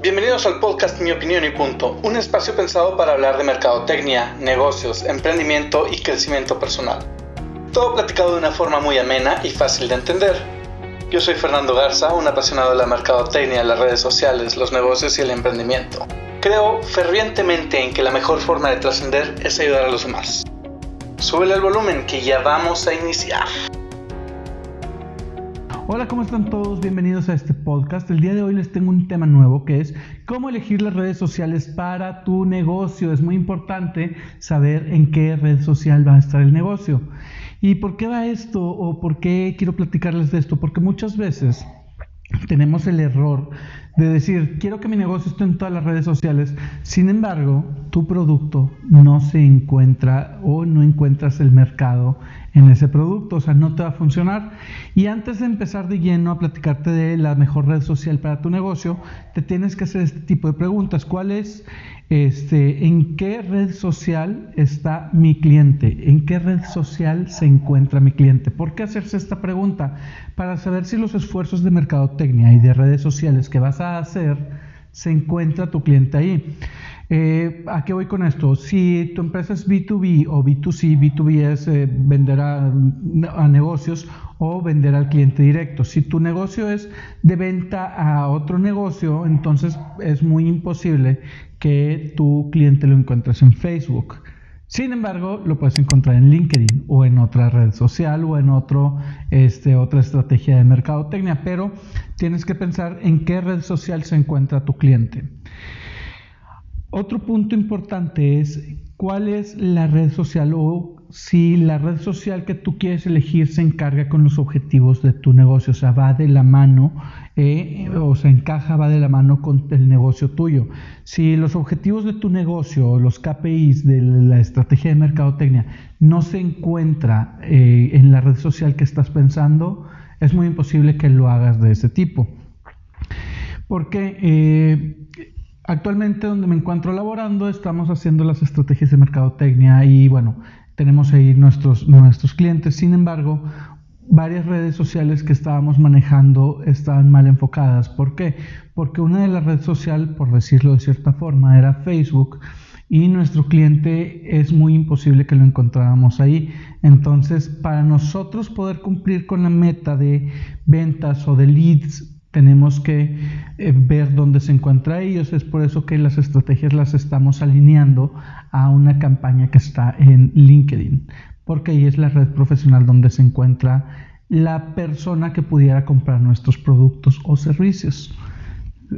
Bienvenidos al podcast Mi Opinión y Punto, un espacio pensado para hablar de mercadotecnia, negocios, emprendimiento y crecimiento personal. Todo platicado de una forma muy amena y fácil de entender. Yo soy Fernando Garza, un apasionado de la mercadotecnia, las redes sociales, los negocios y el emprendimiento. Creo fervientemente en que la mejor forma de trascender es ayudar a los demás. Súbele el volumen que ya vamos a iniciar. Hola, ¿cómo están todos? Bienvenidos a este podcast. El día de hoy les tengo un tema nuevo que es cómo elegir las redes sociales para tu negocio. Es muy importante saber en qué red social va a estar el negocio. ¿Y por qué va esto? ¿O por qué quiero platicarles de esto? Porque muchas veces tenemos el error de decir, quiero que mi negocio esté en todas las redes sociales, sin embargo, tu producto no se encuentra o no encuentras el mercado en ese producto, o sea, no te va a funcionar. Y antes de empezar de lleno a platicarte de la mejor red social para tu negocio, te tienes que hacer este tipo de preguntas. ¿Cuál es, este, en qué red social está mi cliente? ¿En qué red social se encuentra mi cliente? ¿Por qué hacerse esta pregunta? Para saber si los esfuerzos de mercadotecnia y de redes sociales que vas a hacer se encuentra tu cliente ahí. Eh, ¿A qué voy con esto? Si tu empresa es B2B o B2C, B2B es eh, vender a, negocios o vender al cliente directo. Si tu negocio es de venta a otro negocio, entonces es muy imposible que tu cliente lo encuentres en Facebook. Sin embargo, lo puedes encontrar en LinkedIn o en otra red social o en otro, este, otra estrategia de mercadotecnia, pero tienes que pensar en qué red social se encuentra tu cliente. Otro punto importante es cuál es la red social o si la red social que tú quieres elegir se encarga con los objetivos de tu negocio, o sea, va de la mano, eh, o se encaja, va de la mano con el negocio tuyo. Si los objetivos de tu negocio los KPIs de la estrategia de mercadotecnia no se encuentra eh, en la red social que estás pensando, es muy imposible que lo hagas de ese tipo. Porque eh, Actualmente donde me encuentro laborando estamos haciendo las estrategias de mercadotecnia y bueno, tenemos ahí nuestros, nuestros clientes. Sin embargo, varias redes sociales que estábamos manejando estaban mal enfocadas. ¿Por qué? Porque una de las redes sociales, por decirlo de cierta forma, era Facebook y nuestro cliente es muy imposible que lo encontráramos ahí. Entonces, para nosotros poder cumplir con la meta de ventas o de leads tenemos que eh, ver dónde se encuentra ellos. Es por eso que las estrategias las estamos alineando a una campaña que está en LinkedIn, porque ahí es la red profesional donde se encuentra la persona que pudiera comprar nuestros productos o servicios.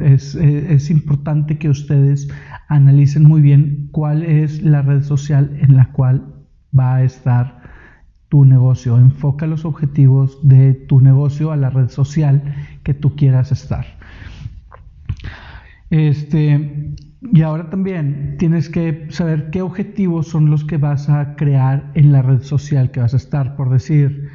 Es, eh, es, importante que ustedes analicen muy bien cuál es la red social en la cual va a estar tu negocio, enfoca los objetivos de tu negocio a la red social que tú quieras estar. Este, y ahora también tienes que saber qué objetivos son los que vas a crear en la red social que vas a estar. Por decir,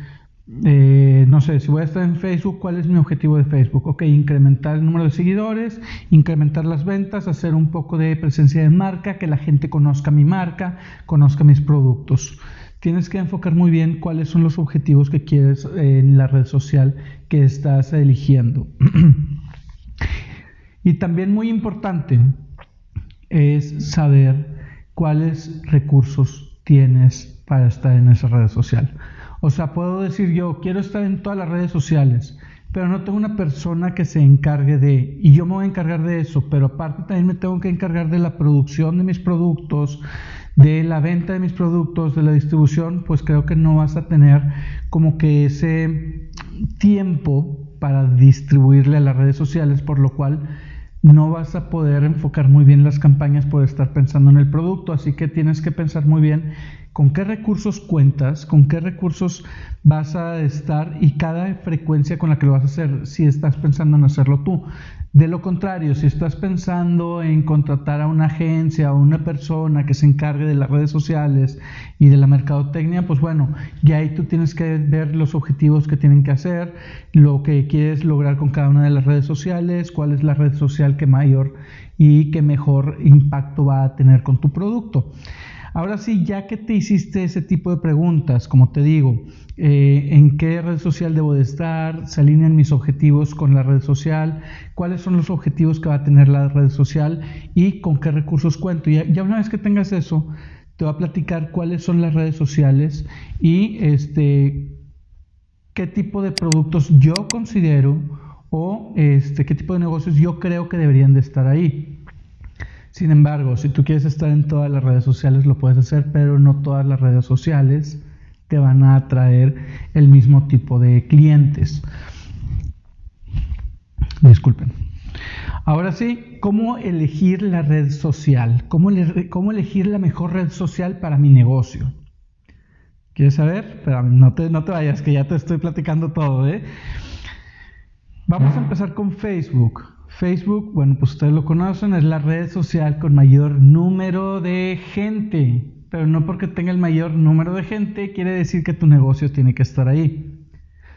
eh, no sé, si voy a estar en Facebook, ¿cuál es mi objetivo de Facebook? Ok, incrementar el número de seguidores, incrementar las ventas, hacer un poco de presencia de marca, que la gente conozca mi marca, conozca mis productos tienes que enfocar muy bien cuáles son los objetivos que quieres en la red social que estás eligiendo. y también muy importante es saber cuáles recursos tienes para estar en esa red social. O sea, puedo decir yo, quiero estar en todas las redes sociales, pero no tengo una persona que se encargue de, y yo me voy a encargar de eso, pero aparte también me tengo que encargar de la producción de mis productos, de la venta de mis productos, de la distribución, pues creo que no vas a tener como que ese tiempo para distribuirle a las redes sociales, por lo cual no vas a poder enfocar muy bien las campañas por estar pensando en el producto, así que tienes que pensar muy bien con qué recursos cuentas, con qué recursos vas a estar y cada frecuencia con la que lo vas a hacer si estás pensando en hacerlo tú. De lo contrario, si estás pensando en contratar a una agencia o una persona que se encargue de las redes sociales y de la mercadotecnia, pues bueno, ya ahí tú tienes que ver los objetivos que tienen que hacer, lo que quieres lograr con cada una de las redes sociales, cuál es la red social que mayor y que mejor impacto va a tener con tu producto. Ahora sí, ya que te hiciste ese tipo de preguntas, como te digo, eh, en qué red social debo de estar, se alinean mis objetivos con la red social, cuáles son los objetivos que va a tener la red social y con qué recursos cuento. Ya, ya una vez que tengas eso, te voy a platicar cuáles son las redes sociales y este qué tipo de productos yo considero o este, qué tipo de negocios yo creo que deberían de estar ahí. Sin embargo, si tú quieres estar en todas las redes sociales, lo puedes hacer, pero no todas las redes sociales te van a atraer el mismo tipo de clientes. Disculpen. Ahora sí, ¿cómo elegir la red social? ¿Cómo, elegir la mejor red social para mi negocio? ¿Quieres saber? Pero no te, no te vayas, que ya te estoy platicando todo, ¿eh? Vamos a empezar con Facebook. Facebook, bueno, pues ustedes lo conocen, es la red social con mayor número de gente, pero no porque tenga el mayor número de gente quiere decir que tu negocio tiene que estar ahí.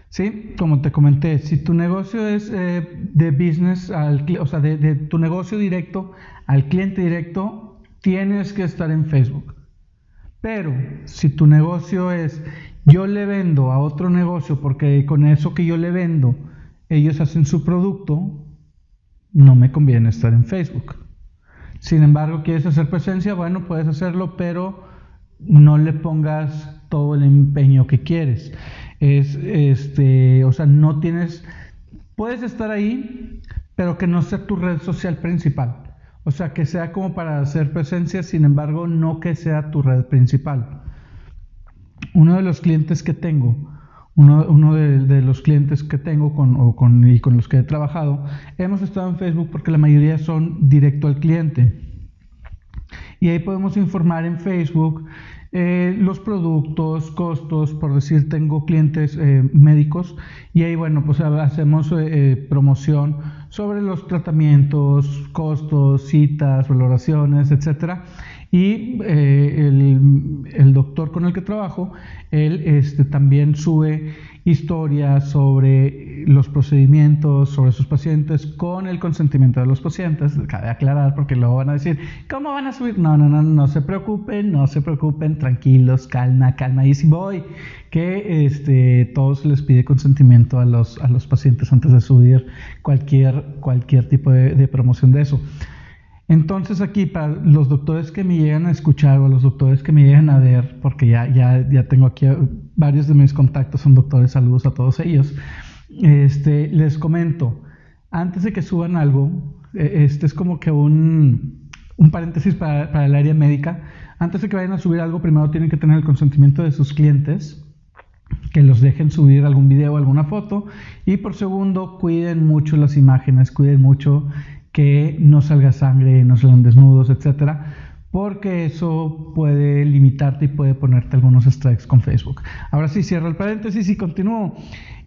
Sí, como te comenté, si tu negocio es eh, de business, al, o sea, de, de tu negocio directo al cliente directo, tienes que estar en Facebook. Pero si tu negocio es yo le vendo a otro negocio porque con eso que yo le vendo ellos hacen su producto, no me conviene estar en Facebook. Sin embargo, quieres hacer presencia, bueno, puedes hacerlo, pero no le pongas todo el empeño que quieres. Es este, o sea, no tienes puedes estar ahí, pero que no sea tu red social principal. O sea, que sea como para hacer presencia, sin embargo, no que sea tu red principal. Uno de los clientes que tengo uno, de, los clientes que tengo con, con, y con los que he trabajado, hemos estado en Facebook porque la mayoría son directo al cliente. Y ahí podemos informar en Facebook eh, los productos, costos, por decir, tengo clientes eh, médicos y ahí, bueno, pues hacemos eh, promoción sobre los tratamientos, costos, citas, valoraciones, etcétera y eh, el, doctor con el que trabajo, él este, también sube historias sobre los procedimientos, sobre sus pacientes, con el consentimiento de los pacientes. Cabe aclarar porque luego van a decir, ¿cómo van a subir? No, no, no, no se preocupen, no se preocupen, tranquilos, calma, calma. Y si voy, que este, todos les pide consentimiento a los, a los pacientes antes de subir cualquier, cualquier tipo de promoción de eso. Entonces aquí para los doctores que me llegan a escuchar o los doctores que me llegan a ver, porque ya, ya, ya tengo aquí varios de mis contactos son doctores, saludos a todos ellos, este, les comento, antes de que suban algo, e, este es como que un, un paréntesis para, para el área médica, antes de que vayan a subir algo, primero tienen que tener el consentimiento de sus clientes, que los dejen subir algún video o alguna foto. Y por segundo, cuiden mucho las imágenes, cuiden mucho que no salga sangre, no salgan desnudos, etcétera, porque eso puede limitarte y puede ponerte algunos strikes con Facebook. Ahora sí, cierro el paréntesis y continúo.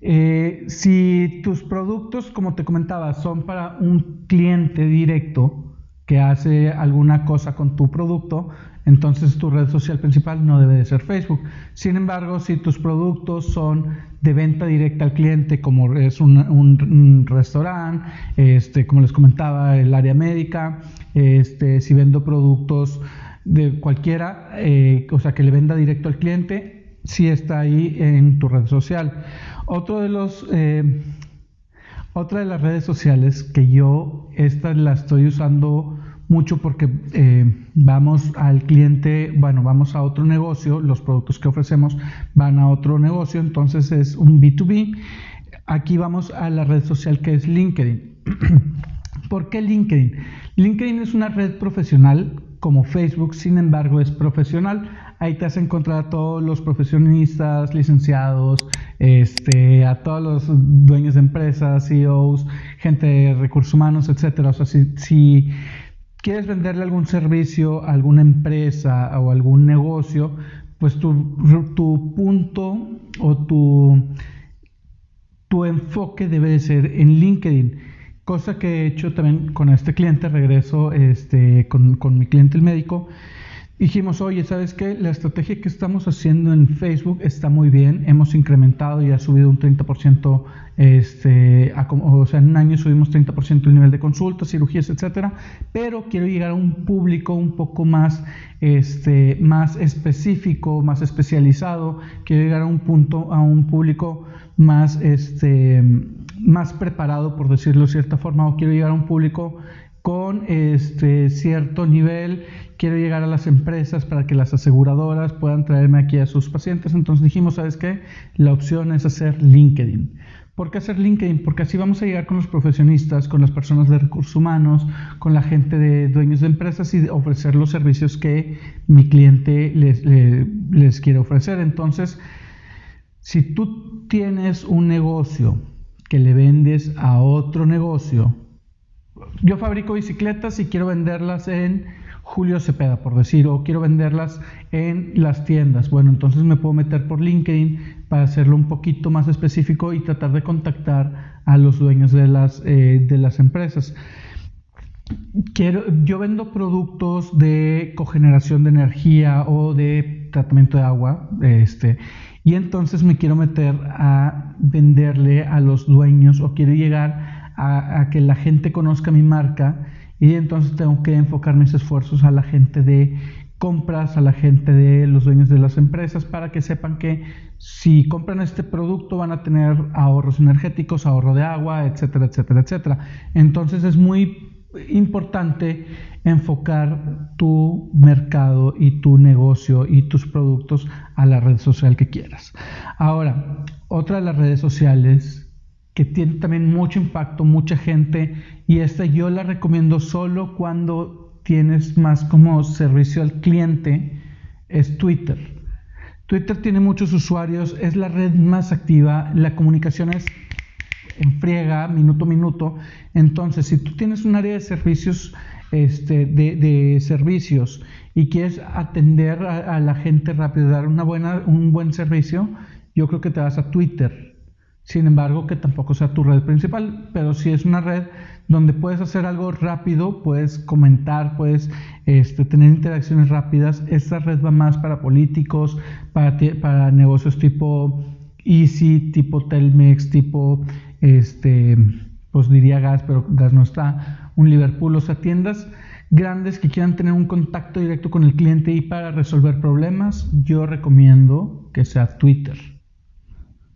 Eh, si tus productos, como te comentaba, son para un cliente directo que hace alguna cosa con tu producto, entonces tu red social principal no debe de ser Facebook. Sin embargo, si tus productos son de venta directa al cliente, como es un, restaurante, este, como les comentaba, el área médica, este, si vendo productos de cualquiera, eh, o sea, que le venda directo al cliente, sí está ahí en tu red social. De. Eh, otra de las redes sociales que yo, esta la estoy usando mucho porque eh, vamos al cliente, bueno, vamos a otro negocio, los productos que ofrecemos van a otro negocio, entonces es un B2B. Aquí vamos a la red social que es LinkedIn. ¿Por qué LinkedIn? LinkedIn es una red profesional como Facebook, sin embargo es profesional. Ahí te has encontrado a todos los profesionistas, licenciados, este, a todos los dueños de empresas, CEOs, gente de recursos humanos, etcétera. O sea, si, quieres venderle algún servicio a alguna empresa o algún negocio, pues tu, tu punto o tu, tu enfoque debe de ser en LinkedIn. Cosa que he hecho también con este cliente, regreso este, con, con mi cliente el médico. Dijimos, oye, ¿sabes qué? La estrategia que estamos haciendo en Facebook está muy bien. Hemos incrementado y ha subido un 30%, este, o sea, en un año subimos 30% el nivel de consultas, cirugías, etcétera. Pero quiero llegar a un público un poco más, este, más específico, más especializado. Quiero llegar a un punto, a un público más, este, más preparado, por decirlo de cierta forma, o quiero llegar a un público con este cierto nivel, quiero llegar a las empresas para que las aseguradoras puedan traerme aquí a sus pacientes. Entonces dijimos, ¿sabes qué? La opción es hacer LinkedIn. ¿Por qué hacer LinkedIn? Porque así vamos a llegar con los profesionistas, con las personas de recursos humanos, con la gente de dueños de empresas y ofrecer los servicios que mi cliente les, les quiere ofrecer. Entonces, si tú tienes un negocio que le vendes a otro negocio, yo fabrico bicicletas y quiero venderlas en Julio Cepeda, por decir, o quiero venderlas en las tiendas. Bueno, entonces me puedo meter por LinkedIn para hacerlo un poquito más específico y tratar de contactar a los dueños de las, eh, de las empresas. Quiero, yo vendo productos de cogeneración de energía o de tratamiento de agua, este, y entonces me quiero meter a venderle a los dueños o quiero llegar a, que la gente conozca mi marca y entonces tengo que enfocar mis esfuerzos a la gente de compras, a la gente de los dueños de las empresas para que sepan que si compran este producto van a tener ahorros energéticos, ahorro de agua, etcétera, etcétera, etcétera. Entonces es muy importante enfocar tu mercado y tu negocio y tus productos a la red social que quieras. Ahora, otra de las redes sociales que tiene también mucho impacto, mucha gente, y esta yo la recomiendo solo cuando tienes más como servicio al cliente, es Twitter. Twitter tiene muchos usuarios, es la red más activa, la comunicación es en friega, minuto a minuto. Entonces, si tú tienes un área de servicios, este, de, servicios y quieres atender a, a, la gente rápido, dar una buena, un buen servicio, yo creo que te vas a Twitter sin embargo, que tampoco sea tu red principal, pero si es una red donde puedes hacer algo rápido, puedes comentar, puedes este, tener interacciones rápidas. Esta red va más para políticos, para, para negocios tipo Easy, tipo Telmex, tipo, este, pues diría gas, pero gas no está, un Liverpool, o sea, tiendas grandes que quieran tener un contacto directo con el cliente y para resolver problemas, yo recomiendo que sea Twitter.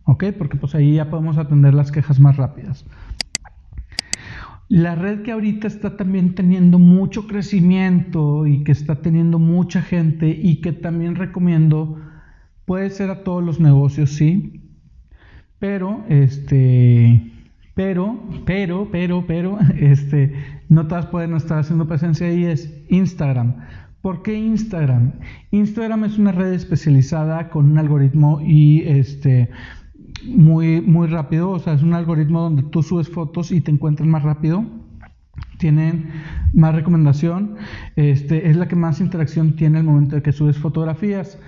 ¿Ok? Porque pues ahí ya podemos atender las quejas más rápidas. La red que ahorita está también teniendo mucho crecimiento y que está teniendo mucha gente y que también recomiendo, puede ser a todos los negocios, sí, pero este, pero, pero, pero, pero, este, no todas pueden estar haciendo presencia ahí, es Instagram. ¿Por qué Instagram? Instagram es una red especializada con un algoritmo y este muy, muy rápido, o sea, es un algoritmo donde tú subes fotos y te encuentras más rápido. Tienen más recomendación, este, es la que más interacción tiene el momento de que subes fotografías.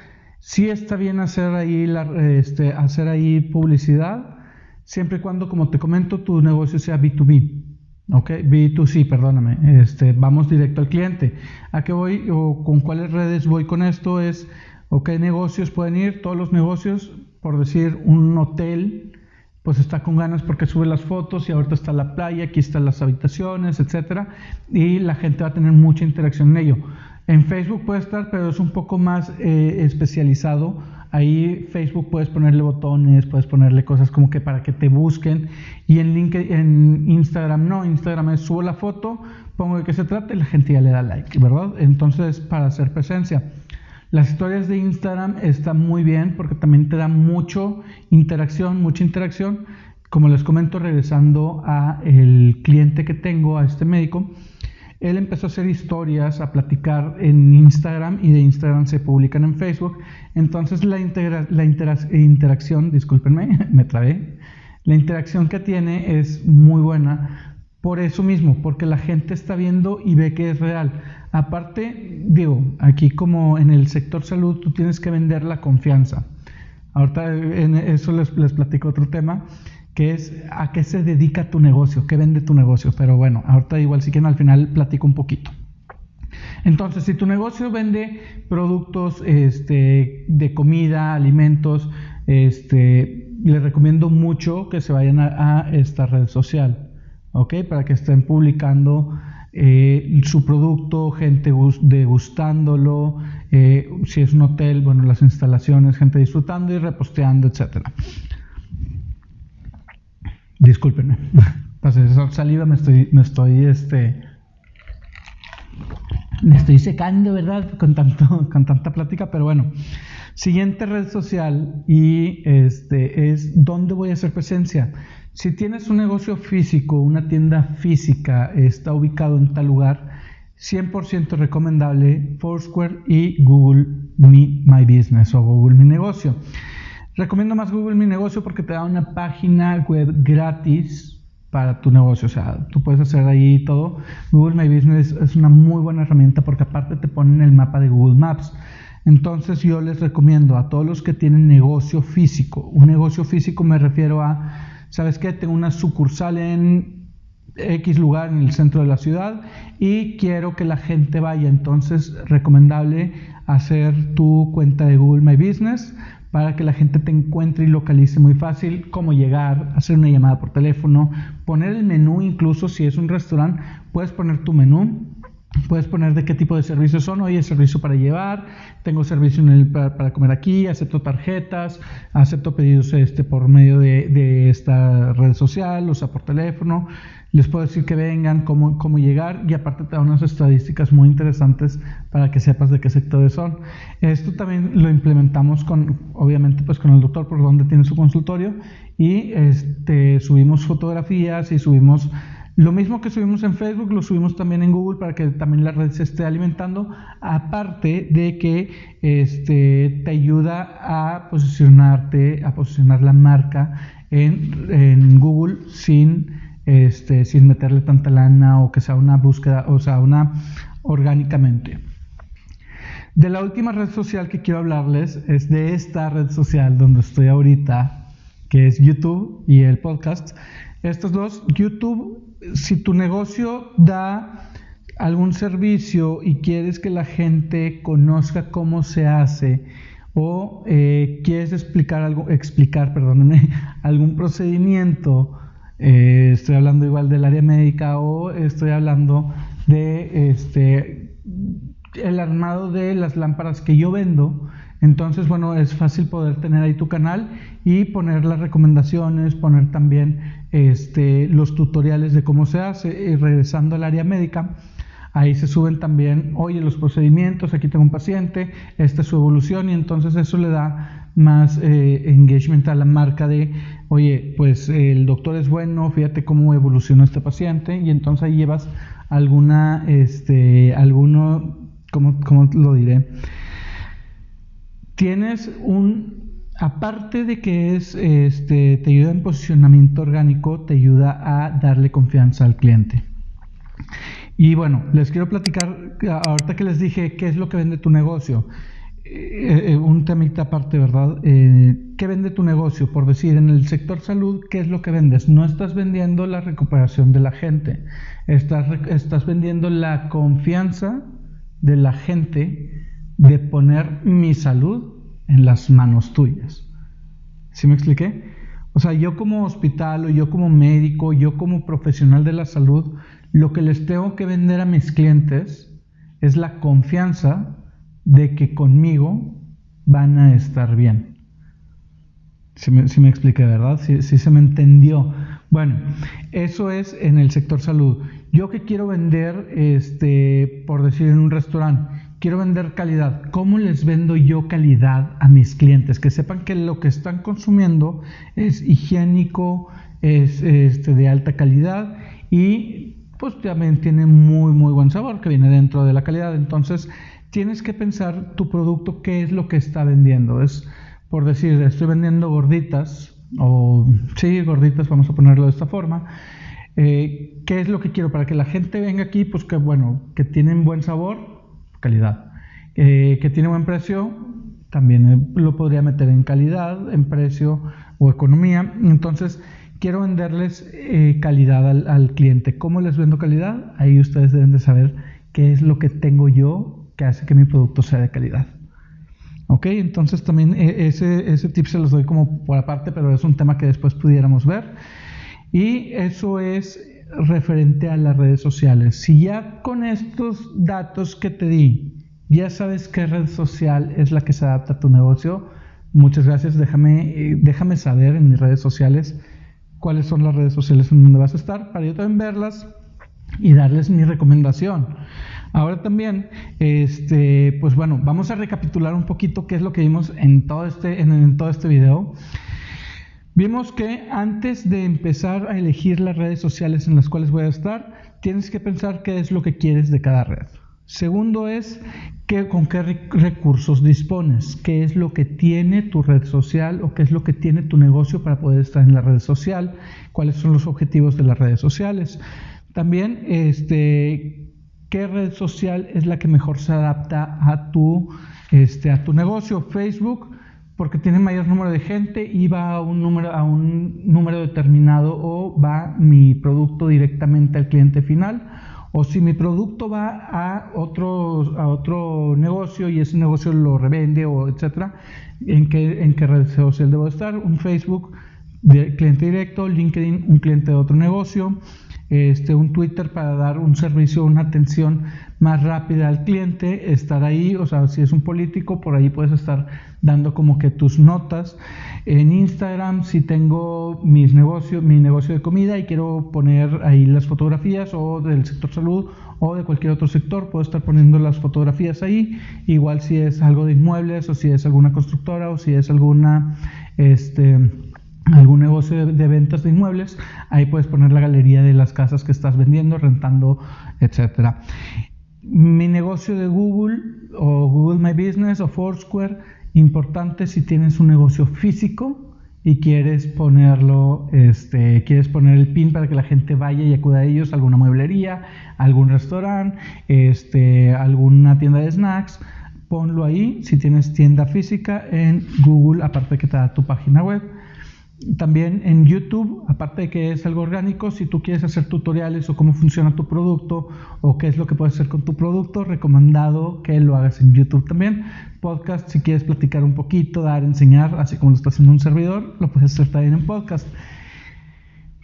Sí está bien hacer ahí, la, este, hacer ahí publicidad, siempre y cuando, como te comento, tu negocio sea B2B. Ok, B2C, perdóname. Este, vamos directo al cliente. ¿A qué voy o con cuáles redes voy con esto? Es, ok, negocios pueden ir, todos los negocios por decir, un hotel, pues está con ganas porque sube las fotos y ahorita está la playa, aquí están las habitaciones, etcétera, y la gente va a tener mucha interacción en ello. En Facebook puede estar, pero es un poco más eh, especializado. Ahí Facebook puedes ponerle botones, puedes ponerle cosas como que para que te busquen. Y en en Instagram no, Instagram es subo la foto, pongo de qué se trata y la gente ya le da like, ¿verdad? Entonces, para hacer presencia. Las historias de Instagram están muy bien porque también te da mucho interacción, mucha interacción. Como les comento, regresando a el cliente que tengo, a este médico, él empezó a hacer historias, a platicar en Instagram y de Instagram se publican en Facebook. Entonces la, la interacción, discúlpenme, me trabé, la interacción que tiene es muy buena por eso mismo, porque la gente está viendo y ve que es real. Aparte, digo, aquí como en el sector salud, tú tienes que vender la confianza. Ahorita en eso les, platico otro tema, que es a qué se dedica tu negocio, qué vende tu negocio. Pero bueno, ahorita igual si quieren al final platico un poquito. Entonces, si tu negocio vende productos este, de comida, alimentos, este, les recomiendo mucho que se vayan a, esta red social, ¿ok? Para que estén publicando eh, su producto, gente degustándolo, eh, si es un hotel, bueno, las instalaciones, gente disfrutando y reposteando, etcétera. Discúlpenme, pasé saliva, me estoy, me estoy, este, me estoy secando, ¿verdad? Con, tanto, con tanta plática, pero bueno. Siguiente red social y este es dónde voy a hacer presencia. Si tienes un negocio físico, una tienda física, está ubicado en tal lugar, 100% recomendable Foursquare y Google My Business o Google Mi Negocio. Recomiendo más Google Mi Negocio porque te da una página web gratis para tu negocio. O sea, tú puedes hacer ahí todo. Google My Business es una muy buena herramienta porque aparte te ponen el mapa de Google Maps. Entonces yo les recomiendo a todos los que tienen negocio físico. Un negocio físico me refiero a, ¿sabes qué? Tengo una sucursal en X lugar en el centro de la ciudad y quiero que la gente vaya. Entonces, recomendable hacer tu cuenta de Google My Business para que la gente te encuentre y localice muy fácil cómo llegar, hacer una llamada por teléfono, poner el menú, incluso si es un restaurante, puedes poner tu menú, puedes poner de qué tipo de servicios son, hoy es servicio para llevar, tengo servicio para, comer aquí, acepto tarjetas, acepto pedidos este, por medio de, de esta red social, o sea, por teléfono, les puedo decir que vengan, cómo, cómo llegar y aparte te da unas estadísticas muy interesantes para que sepas de qué sectores son. Esto también lo implementamos con, obviamente, pues con el doctor por donde tiene su consultorio y este, subimos fotografías y subimos lo mismo que subimos en Facebook, lo subimos también en Google para que también la red se esté alimentando, aparte de que este, te ayuda a posicionarte, a posicionar la marca en, Google sin este, sin meterle tanta lana o que sea una búsqueda, o sea, una orgánicamente. De la última red social que quiero hablarles es de esta red social donde estoy ahorita, que es YouTube y el podcast. Estos dos, YouTube, si tu negocio da algún servicio y quieres que la gente conozca cómo se hace o eh, quieres explicar algo, explicar, perdónenme, algún procedimiento eh, estoy hablando igual del área médica o estoy hablando de este el armado de las lámparas que yo vendo. Entonces, bueno, es fácil poder tener ahí tu canal y poner las recomendaciones, poner también este, los tutoriales de cómo se hace. Y regresando al área médica, ahí se suben también, oye, los procedimientos, aquí tengo un paciente, esta es su evolución y entonces eso le da más eh, engagement a la marca de, oye, pues el doctor es bueno, fíjate cómo evolucionó este paciente y entonces ahí llevas alguna, este, alguno, ¿cómo, cómo lo diré? Tienes un, aparte de que es, este, te ayuda en posicionamiento orgánico, te ayuda a darle confianza al cliente. Y bueno, les quiero platicar, ahorita que les dije qué es lo que vende tu negocio. Eh, eh, un temita aparte, ¿verdad? Eh, ¿Qué vende tu negocio? Por decir, en el sector salud, ¿qué es lo que vendes? No estás vendiendo la recuperación de la gente, estás, estás vendiendo la confianza de la gente de poner mi salud en las manos tuyas. ¿Sí me expliqué? O sea, yo como hospital o yo como médico, yo como profesional de la salud, lo que les tengo que vender a mis clientes es la confianza de que conmigo van a estar bien. Si me, si me expliqué, ¿verdad? Si, se me entendió. Bueno, eso es en el sector salud. Yo que quiero vender, este, por decir, en un restaurante, quiero vender calidad. ¿Cómo les vendo yo calidad a mis clientes? Que sepan que lo que están consumiendo es higiénico, es este, de alta calidad y pues también tiene muy, muy buen sabor que viene dentro de la calidad. Entonces, tienes que pensar tu producto, qué es lo que está vendiendo. Es, por decir, estoy vendiendo gorditas, o sí, gorditas, vamos a ponerlo de esta forma. Eh, ¿Qué es lo que quiero? Para que la gente venga aquí, pues que bueno, que tienen buen sabor, calidad. Eh, que tiene buen precio, también eh, lo podría meter en calidad, en precio o economía. Entonces, quiero venderles calidad al, cliente. ¿Cómo les vendo calidad? Ahí ustedes deben de saber qué es lo que tengo yo que hace que mi producto sea de calidad. Ok, entonces también eh, ese, ese tip se los doy como por aparte, pero es un tema que después pudiéramos ver. Y eso es referente a las redes sociales. Si ya con estos datos que te di, ya sabes qué red social es la que se adapta a tu negocio, muchas gracias. Déjame, eh, déjame saber en mis redes sociales cuáles son las redes sociales en donde vas a estar para yo también verlas y darles mi recomendación. Ahora también, este, pues bueno, vamos a recapitular un poquito qué es lo que vimos en todo este, en todo este video. Vimos que antes de empezar a elegir las redes sociales en las cuales voy a estar, tienes que pensar qué es lo que quieres de cada red. Segundo es que, con qué recursos dispones, qué es lo que tiene tu red social o qué es lo que tiene tu negocio para poder estar en la red social, cuáles son los objetivos de las redes sociales. También, este, qué red social es la que mejor se adapta a tu, este, a tu negocio. Facebook porque tiene mayor número de gente y va a un número, a un número determinado o va mi producto directamente al cliente final. O si mi producto va a otro, a otro negocio y ese negocio lo revende o etcétera, ¿en qué, en qué red social debo estar? Un Facebook de cliente directo, LinkedIn, un cliente de otro negocio, este, un Twitter para dar un servicio, una atención más rápida al cliente, estar ahí, o sea, si es un político, por ahí puedes estar dando como que tus notas. En Instagram, si tengo mis negocios, mi negocio de comida y quiero poner ahí las fotografías o del sector salud o de cualquier otro sector, puedo estar poniendo las fotografías ahí. Igual si es algo de inmuebles o si es alguna constructora o si es alguna, este, algún negocio de, ventas de inmuebles, ahí puedes poner la galería de las casas que estás vendiendo, rentando, etcétera. Mi negocio de Google o Google My Business o Foursquare, importante si tienes un negocio físico y quieres ponerlo, este, quieres poner el pin para que la gente vaya y acuda a ellos, alguna mueblería, algún restaurante, este, alguna tienda de snacks, ponlo ahí si tienes tienda física en Google, aparte que te da tu página web también en YouTube, aparte de que es algo orgánico, si tú quieres hacer tutoriales o cómo funciona tu producto o qué es lo que puedes hacer con tu producto, recomendado que lo hagas en YouTube también. Podcast, si quieres platicar un poquito, dar, enseñar, así como lo está haciendo un servidor, lo puedes hacer también en podcast.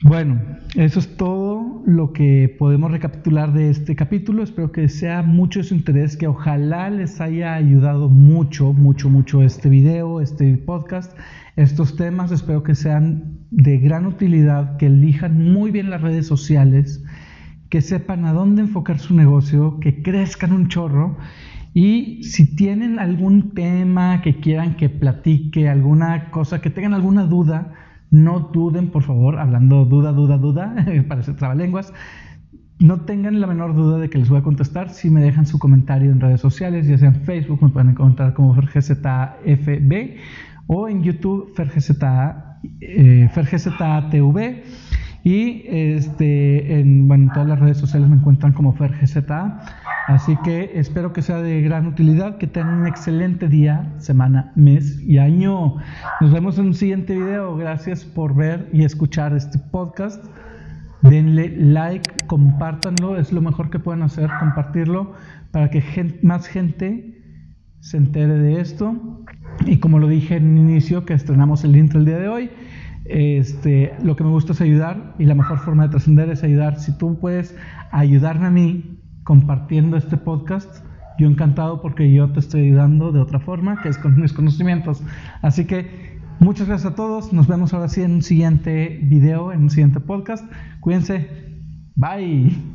Bueno, eso es todo lo que podemos recapitular de este capítulo. Espero que sea mucho de su interés, que ojalá les haya ayudado mucho, mucho, mucho este video, este podcast estos temas. Espero que sean de gran utilidad, que elijan muy bien las redes sociales, que sepan a dónde enfocar su negocio, que crezcan un chorro. Y si tienen algún tema que quieran que platique, alguna cosa, que tengan alguna duda, no duden, por favor, hablando duda, duda, duda, parece trabalenguas, no tengan la menor duda de que les voy a contestar. Si me dejan su comentario en redes sociales, ya sea en Facebook, me pueden encontrar como FB o en YouTube FerGZA, eh, TV y este, en bueno, todas las redes sociales me encuentran como FerGZA. Así que espero que sea de gran utilidad, que tengan un excelente día, semana, mes y año. Nos vemos en un siguiente video. Gracias por ver y escuchar este podcast. Denle like, compártanlo, es lo mejor que pueden hacer, compartirlo para que más gente se entere de esto y como lo dije en el inicio, que estrenamos el intro el día de hoy, este, lo que me gusta es ayudar y la mejor forma de trascender es ayudar. Si tú puedes ayudarme a mí compartiendo este podcast, yo encantado porque yo te estoy ayudando de otra forma, que es con mis conocimientos. Así que muchas gracias a todos. Nos vemos ahora sí en un siguiente video, en un siguiente podcast. Cuídense. Bye.